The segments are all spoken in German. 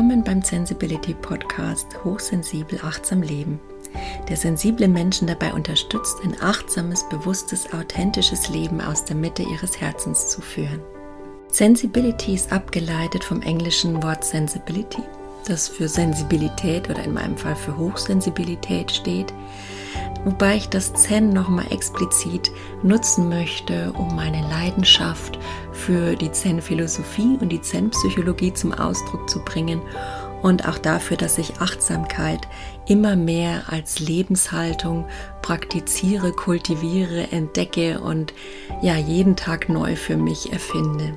Willkommen beim Sensibility Podcast Hochsensibel achtsam leben, der sensible Menschen dabei unterstützt, ein achtsames, bewusstes, authentisches Leben aus der Mitte ihres Herzens zu führen. Sensibility ist abgeleitet vom englischen Wort Sensibility, das für Sensibilität oder in meinem Fall für Hochsensibilität steht, wobei ich das Zen nochmal explizit nutzen möchte, um meine Leidenschaft für die Zen-Philosophie und die Zen-Psychologie zum Ausdruck zu bringen und auch dafür, dass ich Achtsamkeit immer mehr als Lebenshaltung praktiziere, kultiviere, entdecke und ja jeden Tag neu für mich erfinde.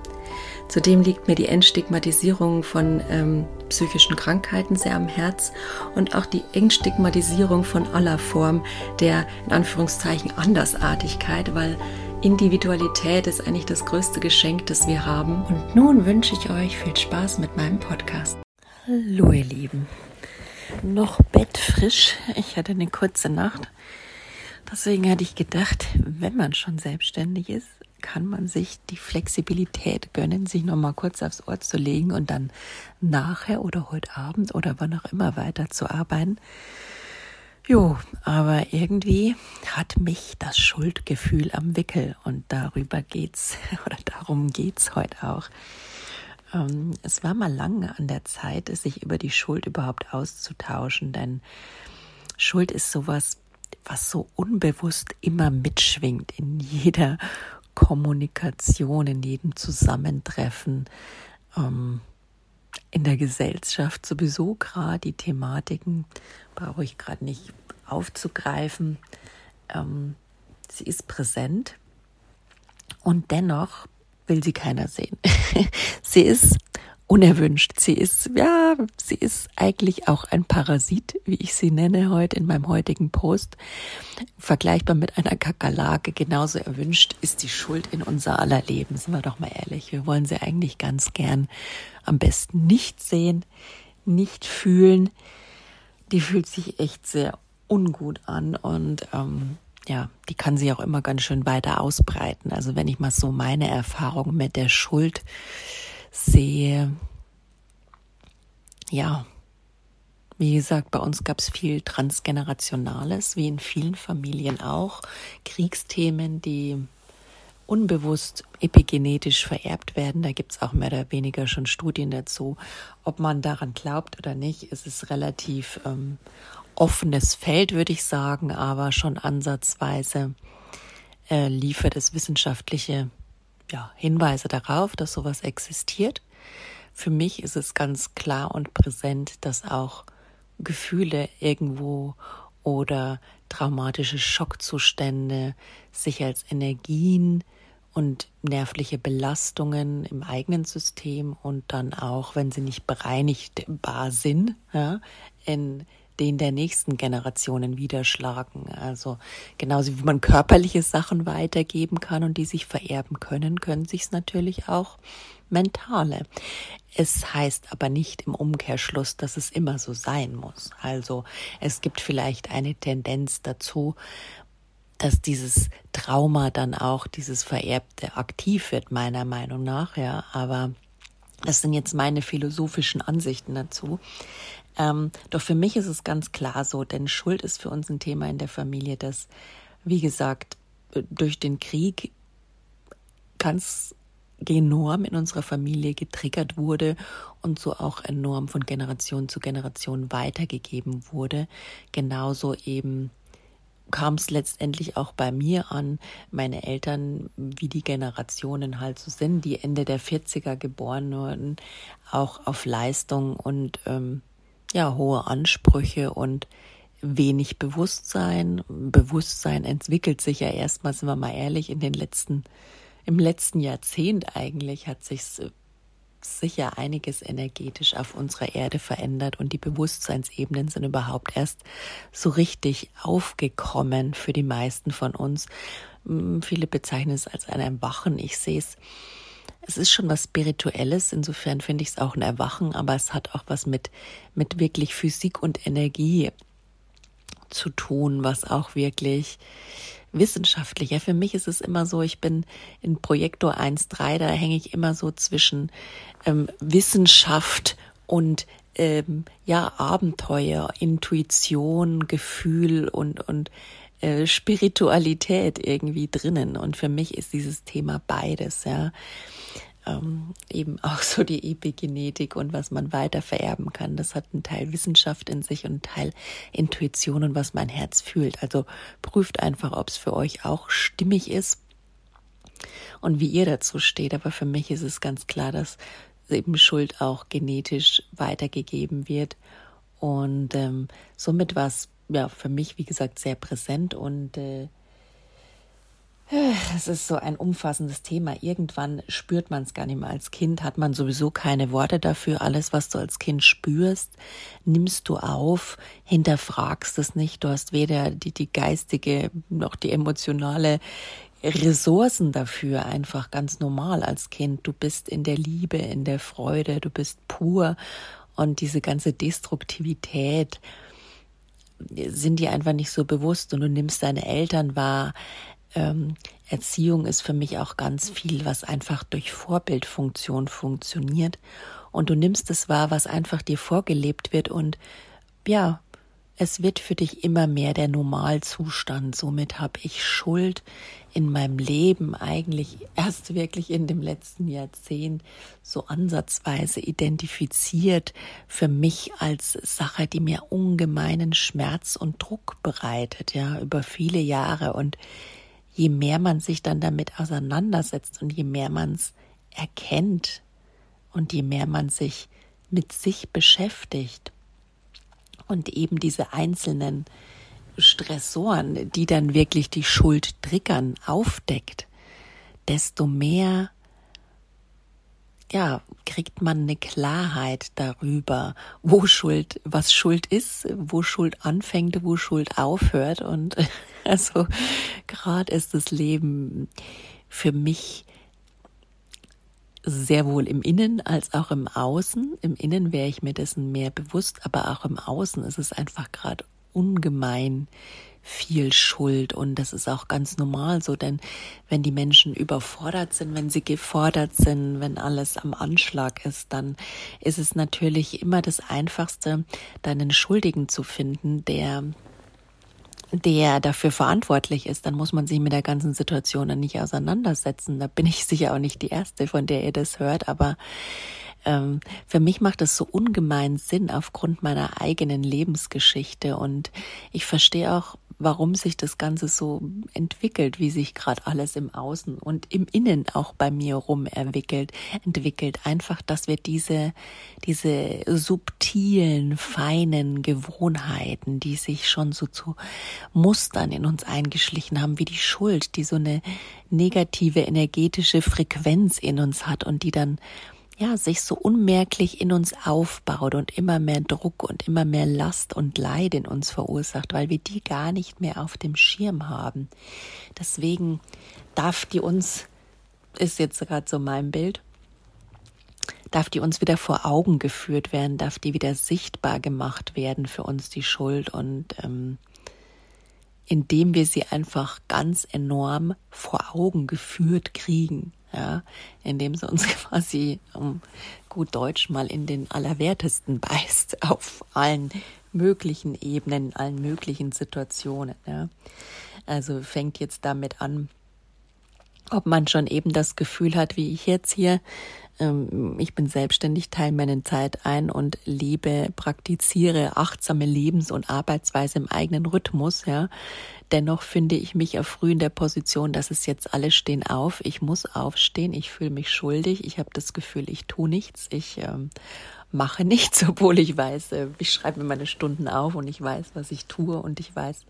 Zudem liegt mir die Entstigmatisierung von ähm, psychischen Krankheiten sehr am Herz und auch die Entstigmatisierung von aller Form der in Anführungszeichen Andersartigkeit, weil Individualität ist eigentlich das größte Geschenk, das wir haben. Und nun wünsche ich euch viel Spaß mit meinem Podcast. Hallo ihr Lieben. Noch bettfrisch. Ich hatte eine kurze Nacht. Deswegen hatte ich gedacht, wenn man schon selbstständig ist, kann man sich die Flexibilität gönnen, sich noch mal kurz aufs Ohr zu legen und dann nachher oder heute Abend oder wann auch immer weiter zu arbeiten. Jo, aber irgendwie hat mich das Schuldgefühl am Wickel und darüber geht's oder darum geht's heute auch. Ähm, es war mal lange an der Zeit, sich über die Schuld überhaupt auszutauschen, denn Schuld ist sowas, was so unbewusst immer mitschwingt in jeder Kommunikation, in jedem Zusammentreffen, ähm, in der Gesellschaft sowieso gerade die Thematiken, brauche ich gerade nicht aufzugreifen. Ähm, sie ist präsent und dennoch will sie keiner sehen. sie ist unerwünscht. Sie ist, ja, sie ist eigentlich auch ein Parasit, wie ich sie nenne heute in meinem heutigen Post. Vergleichbar mit einer Kakerlake, genauso erwünscht ist die Schuld in unser aller Leben. Sind wir doch mal ehrlich. Wir wollen sie eigentlich ganz gern am besten nicht sehen, nicht fühlen. Die fühlt sich echt sehr ungut an und ähm, ja, die kann sich auch immer ganz schön weiter ausbreiten. Also wenn ich mal so meine Erfahrung mit der Schuld sehe, ja, wie gesagt, bei uns gab es viel Transgenerationales, wie in vielen Familien auch. Kriegsthemen, die unbewusst epigenetisch vererbt werden. Da gibt es auch mehr oder weniger schon Studien dazu. Ob man daran glaubt oder nicht, ist es relativ ähm, offenes Feld, würde ich sagen, aber schon ansatzweise äh, liefert es wissenschaftliche ja, Hinweise darauf, dass sowas existiert. Für mich ist es ganz klar und präsent, dass auch Gefühle irgendwo oder traumatische Schockzustände sich als Energien und nervliche Belastungen im eigenen System und dann auch, wenn sie nicht bereinigbar sind, ja, in den der nächsten Generationen widerschlagen. Also genauso wie man körperliche Sachen weitergeben kann und die sich vererben können, können sich es natürlich auch mentale. Es heißt aber nicht im Umkehrschluss, dass es immer so sein muss. Also es gibt vielleicht eine Tendenz dazu, dass dieses Trauma dann auch dieses Vererbte aktiv wird, meiner Meinung nach, ja. Aber das sind jetzt meine philosophischen Ansichten dazu. Ähm, doch für mich ist es ganz klar so, denn Schuld ist für uns ein Thema in der Familie, das, wie gesagt, durch den Krieg ganz enorm in unserer Familie getriggert wurde und so auch enorm von Generation zu Generation weitergegeben wurde. Genauso eben kam es letztendlich auch bei mir an. Meine Eltern, wie die Generationen halt so sind, die Ende der 40er geboren wurden, auch auf Leistung und ähm, ja, hohe Ansprüche und wenig Bewusstsein. Bewusstsein entwickelt sich ja erstmal, sind wir mal ehrlich, in den letzten, im letzten Jahrzehnt eigentlich hat sich sicher einiges energetisch auf unserer Erde verändert und die Bewusstseinsebenen sind überhaupt erst so richtig aufgekommen für die meisten von uns. Hm, viele bezeichnen es als ein Erwachen. Ich sehe es es ist schon was Spirituelles, insofern finde ich es auch ein Erwachen, aber es hat auch was mit, mit wirklich Physik und Energie zu tun, was auch wirklich wissenschaftlich. Ja, für mich ist es immer so, ich bin in Projektor 1.3, da hänge ich immer so zwischen ähm, Wissenschaft und ähm, ja, Abenteuer, Intuition, Gefühl und, und äh, Spiritualität irgendwie drinnen. Und für mich ist dieses Thema beides, ja ähm, eben auch so die Epigenetik und was man weiter vererben kann. Das hat einen Teil Wissenschaft in sich und einen Teil Intuition und was mein Herz fühlt. Also prüft einfach, ob es für euch auch stimmig ist und wie ihr dazu steht. Aber für mich ist es ganz klar, dass eben Schuld auch genetisch weitergegeben wird. Und ähm, somit war es ja für mich, wie gesagt, sehr präsent und äh, es ist so ein umfassendes Thema. Irgendwann spürt man es gar nicht mehr. Als Kind hat man sowieso keine Worte dafür. Alles, was du als Kind spürst, nimmst du auf, hinterfragst es nicht. Du hast weder die, die geistige noch die emotionale Ressourcen dafür. Einfach ganz normal als Kind. Du bist in der Liebe, in der Freude, du bist pur. Und diese ganze Destruktivität sind dir einfach nicht so bewusst und du nimmst deine Eltern wahr ähm, Erziehung ist für mich auch ganz viel, was einfach durch Vorbildfunktion funktioniert. Und du nimmst es wahr, was einfach dir vorgelebt wird und ja, es wird für dich immer mehr der Normalzustand. Somit habe ich Schuld in meinem Leben eigentlich erst wirklich in dem letzten Jahrzehnt so ansatzweise identifiziert für mich als Sache, die mir ungemeinen Schmerz und Druck bereitet, ja, über viele Jahre. Und je mehr man sich dann damit auseinandersetzt und je mehr man es erkennt und je mehr man sich mit sich beschäftigt und eben diese einzelnen Stressoren, die dann wirklich die Schuld triggern, aufdeckt, desto mehr ja, kriegt man eine Klarheit darüber, wo Schuld, was Schuld ist, wo Schuld anfängt, wo Schuld aufhört. Und also gerade ist das Leben für mich sehr wohl im Innen als auch im Außen. Im Innen wäre ich mir dessen mehr bewusst, aber auch im Außen ist es einfach gerade ungemein viel Schuld und das ist auch ganz normal so, denn wenn die Menschen überfordert sind, wenn sie gefordert sind, wenn alles am Anschlag ist, dann ist es natürlich immer das Einfachste, deinen Schuldigen zu finden, der der dafür verantwortlich ist, dann muss man sich mit der ganzen Situation dann nicht auseinandersetzen. Da bin ich sicher auch nicht die Erste, von der ihr das hört, aber ähm, für mich macht es so ungemein Sinn aufgrund meiner eigenen Lebensgeschichte und ich verstehe auch, warum sich das Ganze so entwickelt, wie sich gerade alles im Außen und im Innen auch bei mir rum entwickelt, entwickelt. Einfach, dass wir diese, diese subtilen, feinen Gewohnheiten, die sich schon so zu Mustern in uns eingeschlichen haben, wie die Schuld, die so eine negative energetische Frequenz in uns hat und die dann ja, sich so unmerklich in uns aufbaut und immer mehr Druck und immer mehr Last und Leid in uns verursacht, weil wir die gar nicht mehr auf dem Schirm haben. Deswegen darf die uns, ist jetzt gerade so mein Bild, darf die uns wieder vor Augen geführt werden, darf die wieder sichtbar gemacht werden für uns, die Schuld und ähm, indem wir sie einfach ganz enorm vor Augen geführt kriegen. Ja, indem sie uns quasi, um gut Deutsch, mal in den Allerwertesten beißt, auf allen möglichen Ebenen, allen möglichen Situationen. Ja. Also fängt jetzt damit an, ob man schon eben das Gefühl hat, wie ich jetzt hier, ähm, ich bin selbstständig, teile meine Zeit ein und lebe, praktiziere achtsame Lebens- und Arbeitsweise im eigenen Rhythmus, ja. Dennoch finde ich mich auf früh in der Position, dass es jetzt alle stehen auf. Ich muss aufstehen. Ich fühle mich schuldig. Ich habe das Gefühl, ich tue nichts. Ich ähm, mache nichts, obwohl ich weiß, äh, ich schreibe mir meine Stunden auf und ich weiß, was ich tue und ich weiß,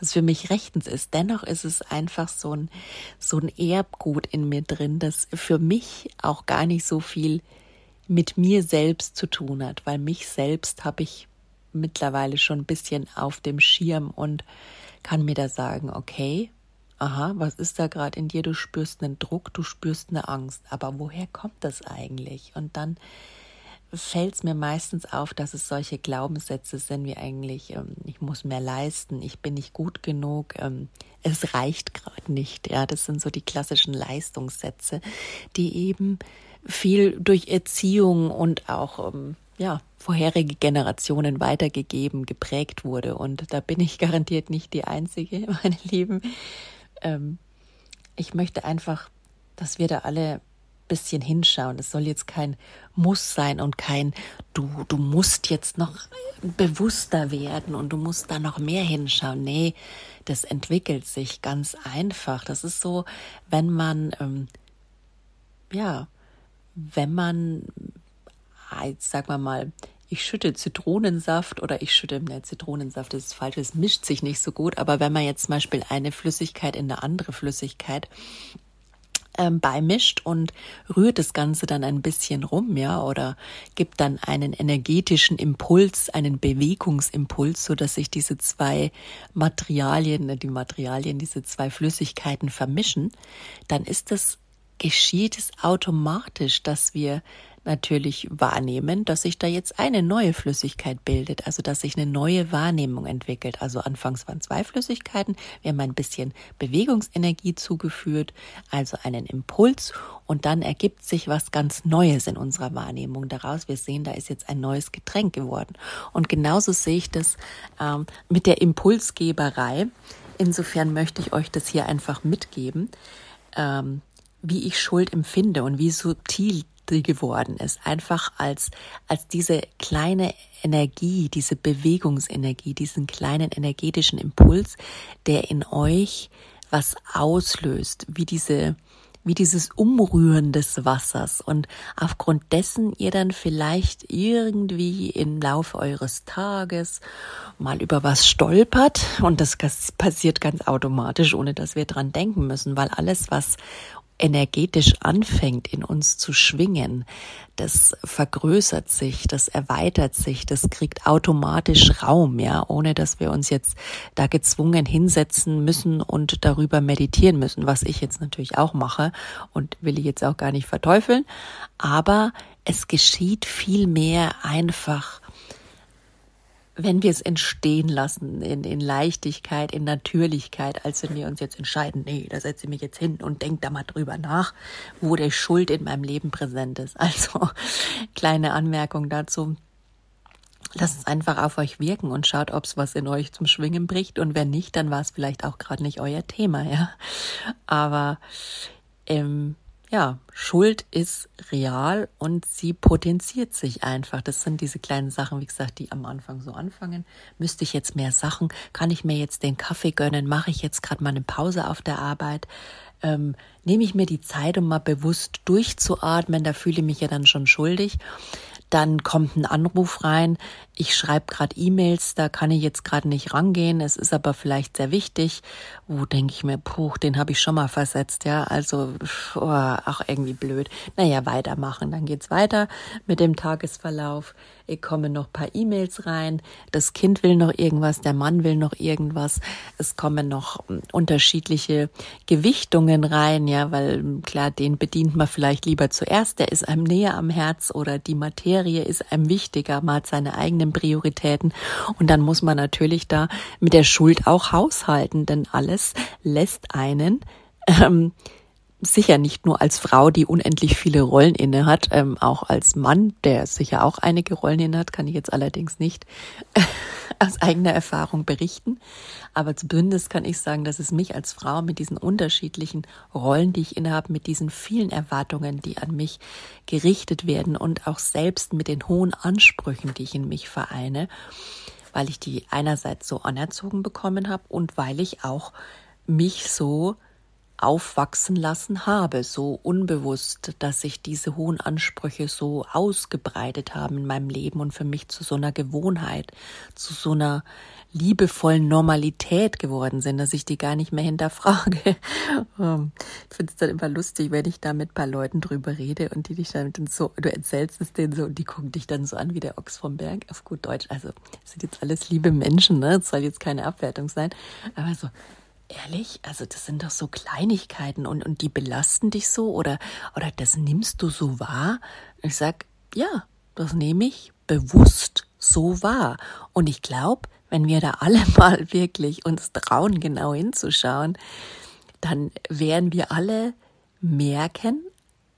was für mich rechtens ist. Dennoch ist es einfach so ein, so ein Erbgut in mir drin, das für mich auch gar nicht so viel mit mir selbst zu tun hat, weil mich selbst habe ich mittlerweile schon ein bisschen auf dem Schirm und kann mir da sagen, okay, aha, was ist da gerade in dir? Du spürst einen Druck, du spürst eine Angst, aber woher kommt das eigentlich? Und dann fällt es mir meistens auf, dass es solche Glaubenssätze sind wie eigentlich, ähm, ich muss mehr leisten, ich bin nicht gut genug, ähm, es reicht gerade nicht. Ja, das sind so die klassischen Leistungssätze, die eben viel durch Erziehung und auch ähm, ja, vorherige Generationen weitergegeben, geprägt wurde. Und da bin ich garantiert nicht die Einzige, meine Lieben. Ähm, ich möchte einfach, dass wir da alle bisschen hinschauen. Es soll jetzt kein Muss sein und kein du, du musst jetzt noch bewusster werden und du musst da noch mehr hinschauen. Nee, das entwickelt sich ganz einfach. Das ist so, wenn man, ähm, ja, wenn man, jetzt sagen wir mal, ich schütte Zitronensaft oder ich schütte, ne, Zitronensaft ist falsch, es mischt sich nicht so gut, aber wenn man jetzt zum Beispiel eine Flüssigkeit in eine andere Flüssigkeit ähm, beimischt und rührt das Ganze dann ein bisschen rum, ja, oder gibt dann einen energetischen Impuls, einen Bewegungsimpuls, so dass sich diese zwei Materialien, ne, die Materialien, diese zwei Flüssigkeiten vermischen, dann ist das geschieht es automatisch, dass wir natürlich wahrnehmen, dass sich da jetzt eine neue Flüssigkeit bildet, also dass sich eine neue Wahrnehmung entwickelt. Also anfangs waren zwei Flüssigkeiten, wir haben ein bisschen Bewegungsenergie zugeführt, also einen Impuls und dann ergibt sich was ganz Neues in unserer Wahrnehmung daraus. Wir sehen, da ist jetzt ein neues Getränk geworden. Und genauso sehe ich das ähm, mit der Impulsgeberei. Insofern möchte ich euch das hier einfach mitgeben. Ähm, wie ich Schuld empfinde und wie subtil geworden ist. Einfach als, als diese kleine Energie, diese Bewegungsenergie, diesen kleinen energetischen Impuls, der in euch was auslöst, wie diese, wie dieses Umrühren des Wassers und aufgrund dessen ihr dann vielleicht irgendwie im Laufe eures Tages mal über was stolpert und das passiert ganz automatisch, ohne dass wir dran denken müssen, weil alles, was energetisch anfängt in uns zu schwingen, das vergrößert sich, das erweitert sich, das kriegt automatisch Raum, ja, ohne dass wir uns jetzt da gezwungen hinsetzen müssen und darüber meditieren müssen, was ich jetzt natürlich auch mache und will ich jetzt auch gar nicht verteufeln, aber es geschieht viel mehr einfach wenn wir es entstehen lassen in, in Leichtigkeit, in Natürlichkeit, als wenn wir uns jetzt entscheiden, nee, da setze ich mich jetzt hin und denke da mal drüber nach, wo der Schuld in meinem Leben präsent ist. Also kleine Anmerkung dazu. Lasst es einfach auf euch wirken und schaut, ob es was in euch zum Schwingen bricht. Und wenn nicht, dann war es vielleicht auch gerade nicht euer Thema, ja. Aber ähm, ja, Schuld ist real und sie potenziert sich einfach. Das sind diese kleinen Sachen, wie gesagt, die am Anfang so anfangen. Müsste ich jetzt mehr Sachen? Kann ich mir jetzt den Kaffee gönnen? Mache ich jetzt gerade mal eine Pause auf der Arbeit? Ähm, nehme ich mir die Zeit, um mal bewusst durchzuatmen? Da fühle ich mich ja dann schon schuldig dann kommt ein Anruf rein, ich schreibe gerade E-Mails, da kann ich jetzt gerade nicht rangehen, es ist aber vielleicht sehr wichtig. Wo denke ich mir, puh, den habe ich schon mal versetzt, ja, also oh, auch irgendwie blöd. Naja, weitermachen, dann geht's weiter mit dem Tagesverlauf. Ich komme noch paar E-Mails rein, das Kind will noch irgendwas, der Mann will noch irgendwas, es kommen noch hm, unterschiedliche Gewichtungen rein, ja, weil klar, den bedient man vielleicht lieber zuerst, der ist einem näher am Herz oder die Materie ist einem wichtiger, man hat seine eigenen Prioritäten. Und dann muss man natürlich da mit der Schuld auch haushalten, denn alles lässt einen ähm, sicher nicht nur als Frau, die unendlich viele Rollen inne hat, ähm, auch als Mann, der sicher auch einige Rollen inne hat, kann ich jetzt allerdings nicht aus eigener Erfahrung berichten. Aber zumindest kann ich sagen, dass es mich als Frau mit diesen unterschiedlichen Rollen, die ich innehabe, mit diesen vielen Erwartungen, die an mich gerichtet werden und auch selbst mit den hohen Ansprüchen, die ich in mich vereine, weil ich die einerseits so anerzogen bekommen habe und weil ich auch mich so aufwachsen lassen habe, so unbewusst, dass sich diese hohen Ansprüche so ausgebreitet haben in meinem Leben und für mich zu so einer Gewohnheit, zu so einer liebevollen Normalität geworden sind, dass ich die gar nicht mehr hinterfrage. Ähm, ich finde es dann immer lustig, wenn ich da mit ein paar Leuten drüber rede und die dich dann so, du erzählst es denen so und die gucken dich dann so an wie der Ochs vom Berg, auf gut Deutsch. Also, das sind jetzt alles liebe Menschen, ne? Das soll jetzt keine Abwertung sein. Aber so, Ehrlich? Also das sind doch so Kleinigkeiten und, und die belasten dich so oder, oder das nimmst du so wahr? Ich sag, ja, das nehme ich bewusst so wahr. Und ich glaube, wenn wir da alle mal wirklich uns trauen, genau hinzuschauen, dann werden wir alle merken,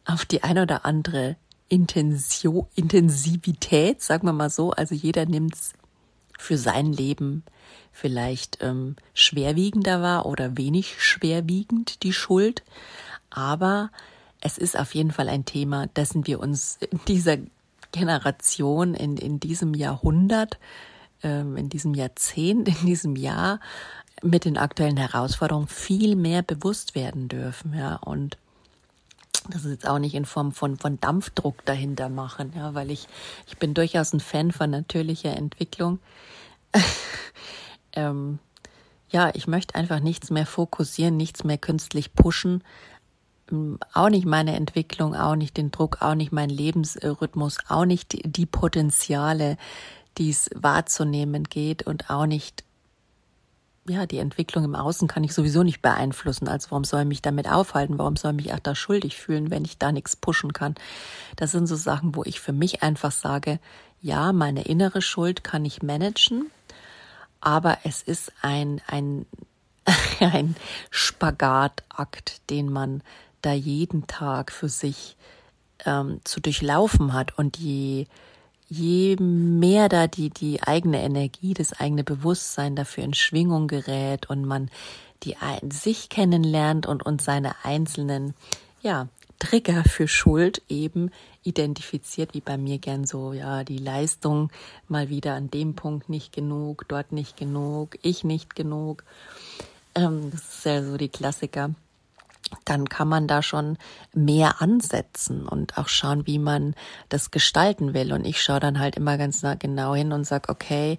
auf die eine oder andere Intensio, Intensivität, sagen wir mal so, also jeder nimmt's für sein Leben vielleicht ähm, schwerwiegender war oder wenig schwerwiegend die Schuld. Aber es ist auf jeden Fall ein Thema, dessen wir uns in dieser Generation, in, in diesem Jahrhundert, ähm, in diesem Jahrzehnt, in diesem Jahr mit den aktuellen Herausforderungen viel mehr bewusst werden dürfen. Ja, und das ist jetzt auch nicht in Form von, von Dampfdruck dahinter machen, ja, weil ich, ich bin durchaus ein Fan von natürlicher Entwicklung. ähm, ja, ich möchte einfach nichts mehr fokussieren, nichts mehr künstlich pushen. Ähm, auch nicht meine Entwicklung, auch nicht den Druck, auch nicht mein Lebensrhythmus, auch nicht die Potenziale, die es wahrzunehmen geht und auch nicht ja, die Entwicklung im Außen kann ich sowieso nicht beeinflussen. Also warum soll ich mich damit aufhalten? Warum soll ich mich auch da schuldig fühlen, wenn ich da nichts pushen kann? Das sind so Sachen, wo ich für mich einfach sage, ja, meine innere Schuld kann ich managen aber es ist ein, ein, ein Spagatakt, den man da jeden Tag für sich ähm, zu durchlaufen hat. Und je, je mehr da die, die eigene Energie, das eigene Bewusstsein dafür in Schwingung gerät und man die sich kennenlernt und, und seine einzelnen, ja, Trigger für Schuld eben identifiziert, wie bei mir gern so, ja, die Leistung mal wieder an dem Punkt nicht genug, dort nicht genug, ich nicht genug. Ähm, das ist ja so die Klassiker. Dann kann man da schon mehr ansetzen und auch schauen, wie man das gestalten will. Und ich schaue dann halt immer ganz genau hin und sag, okay,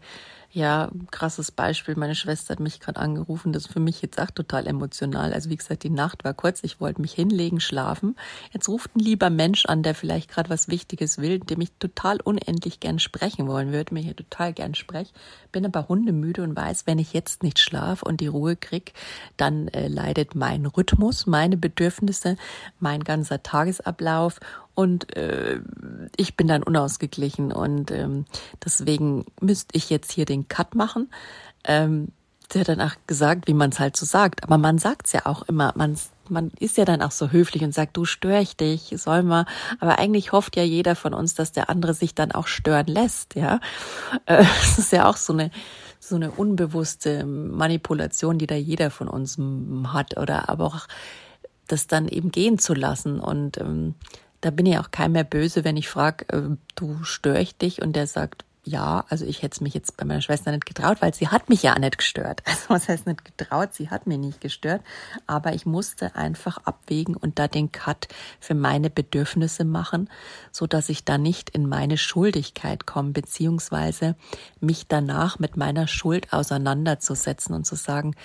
ja, krasses Beispiel. Meine Schwester hat mich gerade angerufen. Das ist für mich jetzt auch total emotional. Also wie gesagt, die Nacht war kurz. Ich wollte mich hinlegen, schlafen. Jetzt ruft ein lieber Mensch an, der vielleicht gerade was Wichtiges will, dem ich total unendlich gern sprechen wollen würde, mir hier total gern spreche. Bin aber hundemüde und weiß, wenn ich jetzt nicht schlafe und die Ruhe krieg, dann äh, leidet mein Rhythmus, meine Bedürfnisse, mein ganzer Tagesablauf und äh, ich bin dann unausgeglichen und ähm, deswegen müsste ich jetzt hier den Cut machen. Ähm, der hat dann auch gesagt, wie man es halt so sagt. Aber man sagt es ja auch immer. Man, man ist ja dann auch so höflich und sagt, du stör ich dich, soll mal. Aber eigentlich hofft ja jeder von uns, dass der andere sich dann auch stören lässt, ja. Äh, das ist ja auch so eine, so eine unbewusste Manipulation, die da jeder von uns hat. Oder aber auch das dann eben gehen zu lassen und ähm, da bin ich auch kein mehr böse, wenn ich frage, äh, du störe ich dich? Und der sagt, ja, also ich hätte es mich jetzt bei meiner Schwester nicht getraut, weil sie hat mich ja nicht gestört. Also was heißt nicht getraut? Sie hat mich nicht gestört. Aber ich musste einfach abwägen und da den Cut für meine Bedürfnisse machen, so dass ich da nicht in meine Schuldigkeit komme, beziehungsweise mich danach mit meiner Schuld auseinanderzusetzen und zu sagen,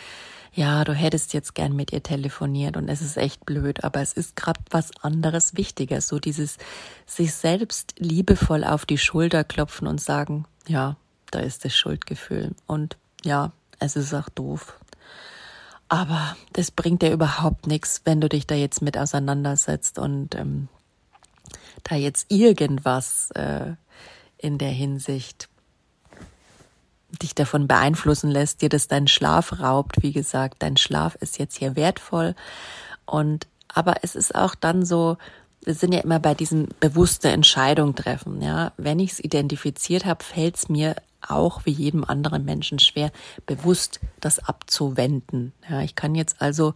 ja, du hättest jetzt gern mit ihr telefoniert und es ist echt blöd, aber es ist gerade was anderes wichtiger, so dieses sich selbst liebevoll auf die Schulter klopfen und sagen, ja, da ist das Schuldgefühl und ja, es ist auch doof. Aber das bringt dir überhaupt nichts, wenn du dich da jetzt mit auseinandersetzt und ähm, da jetzt irgendwas äh, in der Hinsicht dich davon beeinflussen lässt, dir das deinen Schlaf raubt. Wie gesagt, dein Schlaf ist jetzt hier wertvoll und Aber es ist auch dann so, wir sind ja immer bei diesen bewusste Entscheidung treffen. Ja, wenn ich es identifiziert habe, fällt es mir auch wie jedem anderen Menschen schwer, bewusst das abzuwenden. Ja, ich kann jetzt also,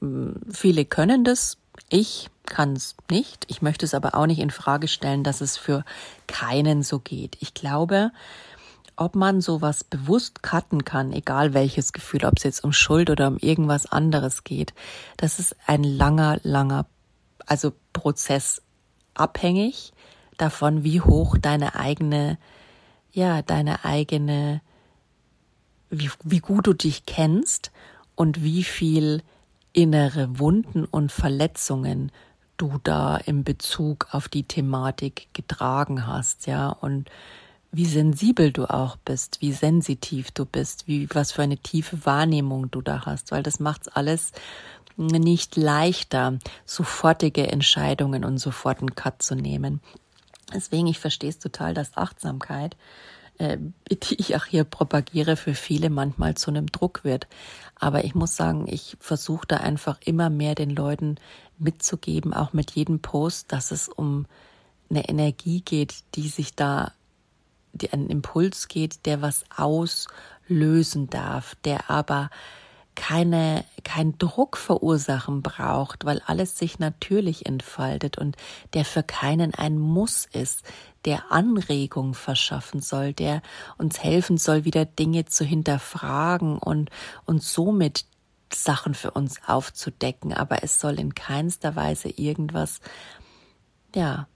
hm, viele können das, ich kann es nicht. Ich möchte es aber auch nicht in Frage stellen, dass es für keinen so geht. Ich glaube, ob man sowas bewusst cutten kann, egal welches Gefühl, ob es jetzt um Schuld oder um irgendwas anderes geht, das ist ein langer, langer, also Prozess abhängig davon, wie hoch deine eigene ja, deine eigene, wie, wie gut du dich kennst und wie viel innere Wunden und Verletzungen du da im Bezug auf die Thematik getragen hast, ja, und wie sensibel du auch bist, wie sensitiv du bist, wie was für eine tiefe Wahrnehmung du da hast, weil das macht's alles nicht leichter, sofortige Entscheidungen und sofort einen Cut zu nehmen. Deswegen, ich verstehe es total, dass Achtsamkeit, äh, die ich auch hier propagiere, für viele manchmal zu einem Druck wird. Aber ich muss sagen, ich versuche da einfach immer mehr den Leuten mitzugeben, auch mit jedem Post, dass es um eine Energie geht, die sich da, die einen Impuls geht, der was auslösen darf, der aber keine, kein Druck verursachen braucht, weil alles sich natürlich entfaltet und der für keinen ein Muss ist, der Anregung verschaffen soll, der uns helfen soll, wieder Dinge zu hinterfragen und, und somit Sachen für uns aufzudecken. Aber es soll in keinster Weise irgendwas, ja,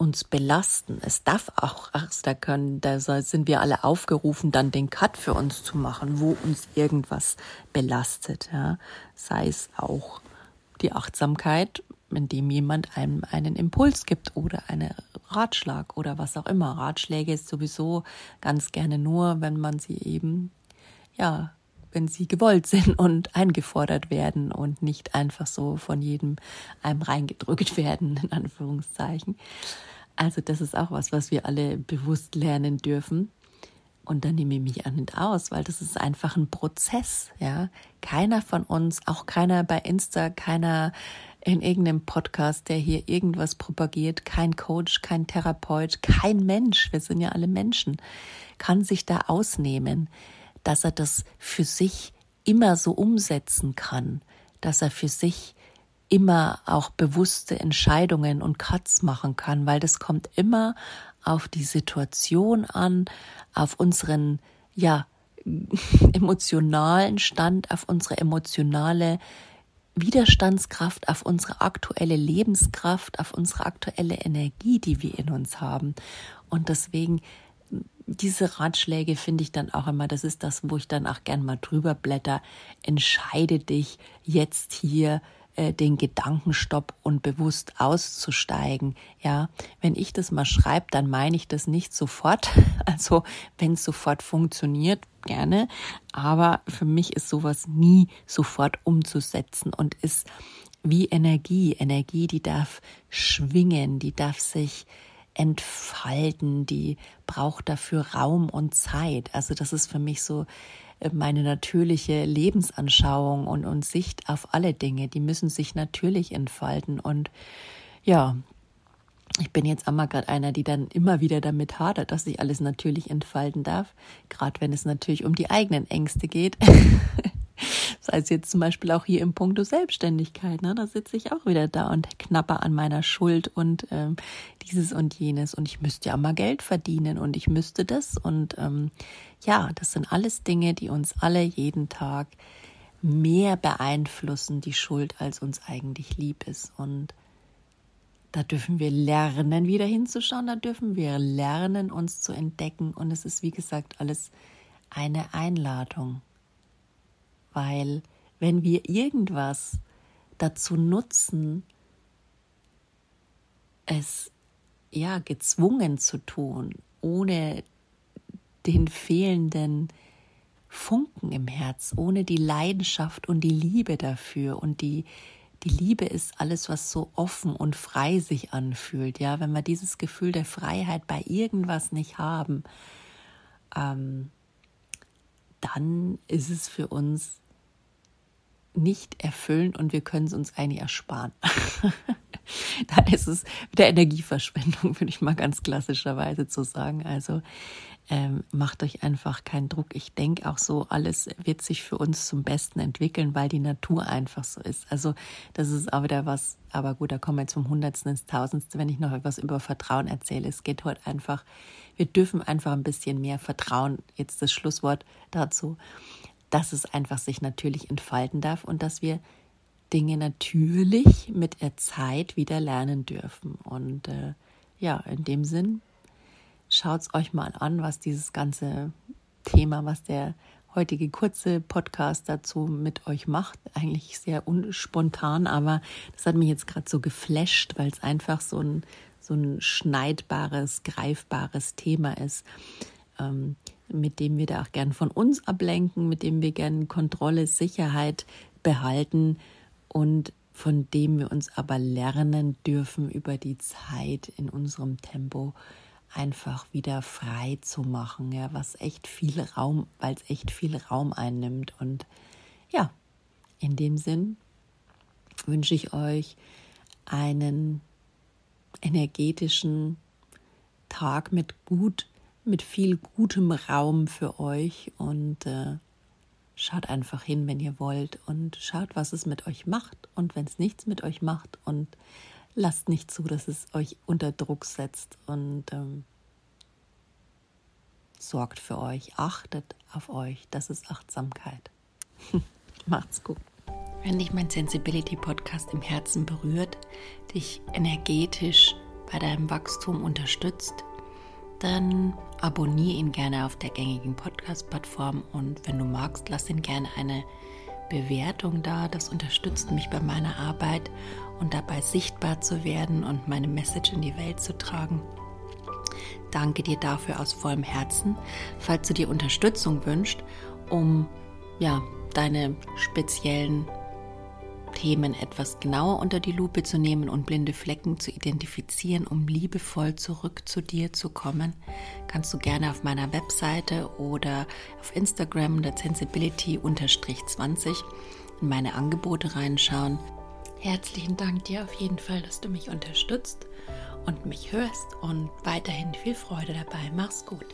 uns belasten. Es darf auch, da können, da sind wir alle aufgerufen, dann den Cut für uns zu machen, wo uns irgendwas belastet, ja. Sei es auch die Achtsamkeit, indem jemand einem einen Impuls gibt oder einen Ratschlag oder was auch immer. Ratschläge ist sowieso ganz gerne nur, wenn man sie eben, ja, wenn sie gewollt sind und eingefordert werden und nicht einfach so von jedem einem reingedrückt werden, in Anführungszeichen. Also das ist auch was, was wir alle bewusst lernen dürfen. Und da nehme ich mich auch nicht aus, weil das ist einfach ein Prozess, ja. Keiner von uns, auch keiner bei Insta, keiner in irgendeinem Podcast, der hier irgendwas propagiert, kein Coach, kein Therapeut, kein Mensch, wir sind ja alle Menschen, kann sich da ausnehmen, dass er das für sich immer so umsetzen kann, dass er für sich immer auch bewusste Entscheidungen und Cuts machen kann, weil das kommt immer auf die Situation an, auf unseren, ja, emotionalen Stand, auf unsere emotionale Widerstandskraft, auf unsere aktuelle Lebenskraft, auf unsere aktuelle Energie, die wir in uns haben. Und deswegen diese Ratschläge finde ich dann auch immer, das ist das, wo ich dann auch gern mal drüber blätter. Entscheide dich jetzt hier äh, den Gedankenstopp und bewusst auszusteigen. Ja, wenn ich das mal schreibe, dann meine ich das nicht sofort. Also wenn es sofort funktioniert, gerne. Aber für mich ist sowas nie sofort umzusetzen und ist wie Energie. Energie, die darf schwingen, die darf sich entfalten, die braucht dafür Raum und Zeit. Also das ist für mich so meine natürliche Lebensanschauung und, und Sicht auf alle Dinge. Die müssen sich natürlich entfalten. Und ja, ich bin jetzt einmal gerade einer, die dann immer wieder damit hadert, dass sich alles natürlich entfalten darf. Gerade wenn es natürlich um die eigenen Ängste geht. Sei es jetzt zum Beispiel auch hier im Punkto Selbstständigkeit, ne? da sitze ich auch wieder da und knapper an meiner Schuld und ähm, dieses und jenes. Und ich müsste ja mal Geld verdienen und ich müsste das. Und ähm, ja, das sind alles Dinge, die uns alle jeden Tag mehr beeinflussen, die Schuld, als uns eigentlich lieb ist. Und da dürfen wir lernen, wieder hinzuschauen, da dürfen wir lernen, uns zu entdecken. Und es ist, wie gesagt, alles eine Einladung weil wenn wir irgendwas dazu nutzen, es ja gezwungen zu tun, ohne den fehlenden Funken im Herz, ohne die Leidenschaft und die Liebe dafür und die die Liebe ist alles, was so offen und frei sich anfühlt. Ja, wenn wir dieses Gefühl der Freiheit bei irgendwas nicht haben, ähm, dann ist es für uns nicht erfüllen und wir können es uns eigentlich ersparen. da ist es wieder Energieverschwendung, würde ich mal ganz klassischerweise zu sagen. Also ähm, macht euch einfach keinen Druck. Ich denke auch so, alles wird sich für uns zum Besten entwickeln, weil die Natur einfach so ist. Also das ist auch wieder was, aber gut, da kommen wir jetzt vom Hundertsten ins Tausendste, wenn ich noch etwas über Vertrauen erzähle. Es geht heute einfach, wir dürfen einfach ein bisschen mehr vertrauen. Jetzt das Schlusswort dazu, dass es einfach sich natürlich entfalten darf und dass wir Dinge natürlich mit der Zeit wieder lernen dürfen. Und äh, ja, in dem Sinn schaut es euch mal an, was dieses ganze Thema, was der heutige kurze Podcast dazu mit euch macht. Eigentlich sehr unspontan, aber das hat mich jetzt gerade so geflasht, weil es einfach so ein, so ein schneidbares, greifbares Thema ist, ähm, mit dem wir da auch gern von uns ablenken, mit dem wir gern Kontrolle, Sicherheit behalten und von dem wir uns aber lernen dürfen über die Zeit in unserem Tempo einfach wieder frei zu machen, ja, was echt viel Raum, weil es echt viel Raum einnimmt. Und ja, in dem Sinn wünsche ich euch einen energetischen Tag mit gut, mit viel gutem Raum für euch. Und äh, schaut einfach hin, wenn ihr wollt. Und schaut, was es mit euch macht. Und wenn es nichts mit euch macht. Und lasst nicht zu, dass es euch unter Druck setzt und ähm, sorgt für euch, achtet auf euch. Das ist Achtsamkeit. Macht's gut. Wenn dich mein Sensibility Podcast im Herzen berührt, dich energetisch bei deinem Wachstum unterstützt, dann abonniere ihn gerne auf der gängigen Podcast-Plattform und wenn du magst, lass ihn gerne eine Bewertung da. Das unterstützt mich bei meiner Arbeit und dabei sichtbar zu werden und meine Message in die Welt zu tragen. Danke dir dafür aus vollem Herzen. Falls du dir Unterstützung wünschst, um ja, deine speziellen Themen etwas genauer unter die Lupe zu nehmen und blinde Flecken zu identifizieren, um liebevoll zurück zu dir zu kommen, kannst du gerne auf meiner Webseite oder auf Instagram der Sensibility-20 in meine Angebote reinschauen. Herzlichen Dank dir auf jeden Fall, dass du mich unterstützt und mich hörst und weiterhin viel Freude dabei. Mach's gut.